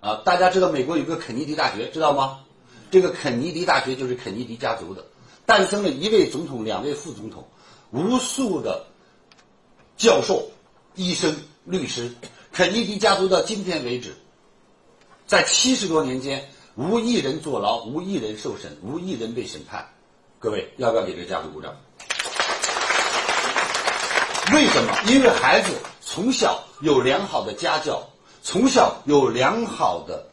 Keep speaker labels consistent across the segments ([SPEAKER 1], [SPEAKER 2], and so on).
[SPEAKER 1] 啊，大家知道美国有个肯尼迪大学，知道吗？这个肯尼迪大学就是肯尼迪家族的，诞生了一位总统、两位副总统，无数的教授、医生、律师。肯尼迪家族到今天为止，在七十多年间，无一人坐牢，无一人受审，无一人被审判。各位，要不要给这个家族鼓掌？为什么？因为孩子从小有良好的家教，从小有良好的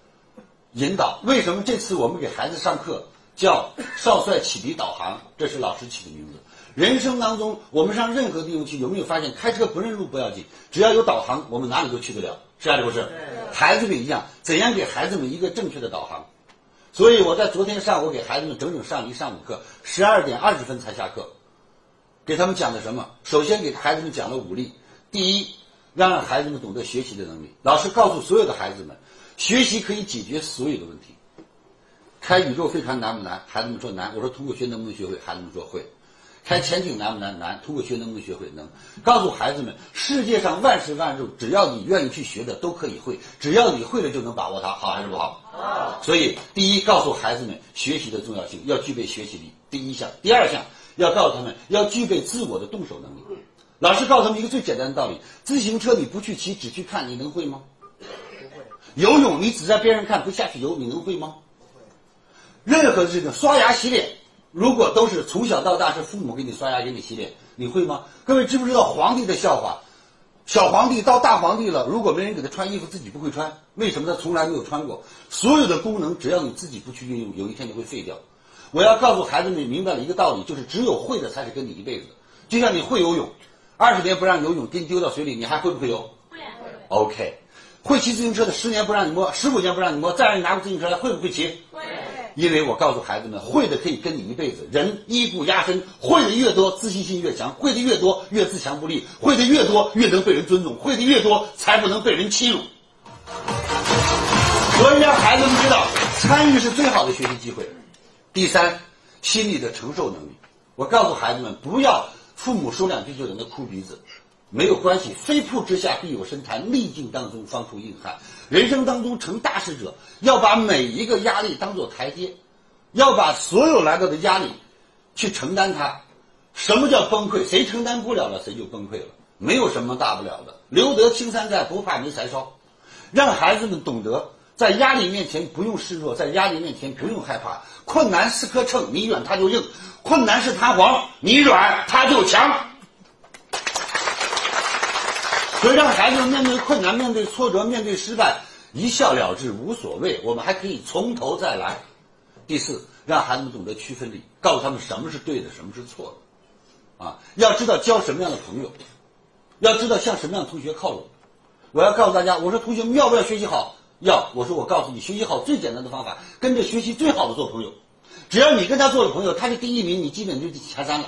[SPEAKER 1] 引导。为什么这次我们给孩子上课叫“少帅启迪导航”？这是老师起的名字。人生当中，我们上任何地方去，有没有发现开车不认路不要紧，只要有导航，我们哪里都去得了，是啊，是不是？孩子们一样，怎样给孩子们一个正确的导航？所以我在昨天上午给孩子们整整上了一上午课，十二点二十分才下课，给他们讲的什么？首先给孩子们讲了武力。第一，让孩子们懂得学习的能力。老师告诉所有的孩子们，学习可以解决所有的问题。开宇宙飞船难不难？孩子们说难。我说通过学能不能学会？孩子们说会。开潜艇难不难？难。通过学能不能学会？能。告诉孩子们，世界上万事万物，只要你愿意去学的，都可以会。只要你会了，就能把握它。好还是不好？好。所以，第一，告诉孩子们学习的重要性，要具备学习力。第一项，第二项，要告诉他们要具备自我的动手能力。老师告诉他们一个最简单的道理：自行车你不去骑，只去看，你能会吗？不会。游泳你只在边上看，不下去游，你能会吗？不会任何事情，刷牙洗脸。如果都是从小到大是父母给你刷牙给你洗脸，你会吗？各位知不知道皇帝的笑话？小皇帝到大皇帝了，如果没人给他穿衣服，自己不会穿，为什么他从来没有穿过？所有的功能，只要你自己不去运用，有一天你会废掉。我要告诉孩子们明白了一个道理，就是只有会的才是跟你一辈子的。就像你会游泳，二十年不让游泳，给你丢到水里，你还会不会游？会。OK，会骑自行车的，十年不让你摸，十五年不让你摸，再让你拿过自行车来，会不会骑？
[SPEAKER 2] 会。
[SPEAKER 1] 因为我告诉孩子们，会的可以跟你一辈子。人衣不压身，会的越多，自信心越强；会的越多，越自强不立；会的越多，越能被人尊重；会的越多，才不能被人欺辱。所以让孩子们知道，参与是最好的学习机会。第三，心理的承受能力。我告诉孩子们，不要父母说两句就在那哭鼻子。没有关系，飞瀑之下必有深潭，逆境当中方出硬汉。人生当中成大事者，要把每一个压力当做台阶，要把所有来到的压力去承担它。什么叫崩溃？谁承担不了了，谁就崩溃了。没有什么大不了的，留得青山在，不怕没柴烧。让孩子们懂得，在压力面前不用示弱，在压力面前不用害怕。困难是颗秤，你软它就硬；困难是弹簧，你软它就强。所以，让孩子面对困难、面对挫折、面对失败，一笑了之，无所谓。我们还可以从头再来。第四，让孩子们懂得区分力，告诉他们什么是对的，什么是错的。啊，要知道交什么样的朋友，要知道向什么样的同学靠拢。我要告诉大家，我说同学们要不要学习好？要。我说我告诉你，学习好最简单的方法，跟着学习最好的做朋友。只要你跟他做了朋友，他是第一名，你基本就前三了。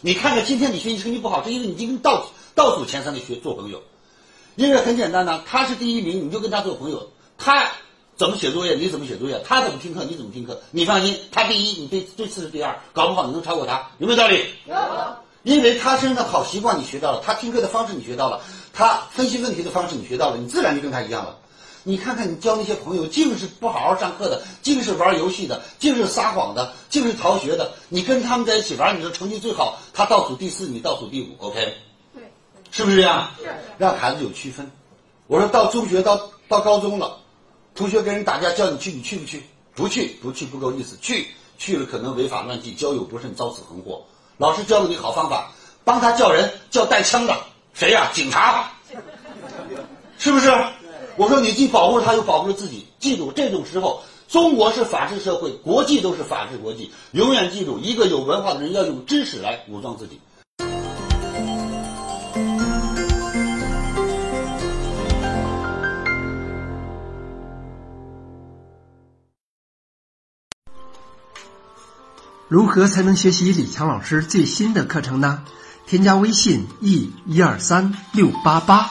[SPEAKER 1] 你看看今天你学习成绩不好，是因为你已经倒。倒数前三的学做朋友，因为很简单呢，他是第一名，你就跟他做朋友。他怎么写作业，你怎么写作业；他怎么听课，你怎么听课。你放心，他第一，你对对次是第二，搞不好你能超过他，有没有道理？
[SPEAKER 2] 有。
[SPEAKER 1] 因为他身上的好习惯你学到了，他听课的方式你学到了，他分析问题的方式你学到了，你自然就跟他一样了。你看看你交那些朋友，净是不好好上课的，净是玩游戏的，净是撒谎的，净是逃学的。你跟他们在一起玩，你的成绩最好，他倒数第四，你倒数第五，OK 对。是不是这样？
[SPEAKER 2] 是
[SPEAKER 1] 让孩子有区分。我说到中学到到高中了，同学跟人打架叫你去，你去不去？不去，不去不够意思。去去了可能违法乱纪，交友不慎，遭此横祸。老师教了你好方法，帮他叫人，叫带枪的，谁呀？警察，是不是？我说你既保护了他，又保护了自己。记住，这种时候，中国是法治社会，国际都是法治国际。永远记住，一个有文化的人要用知识来武装自己。
[SPEAKER 3] 如何才能学习李强老师最新的课程呢？添加微信 e 一二三六八八，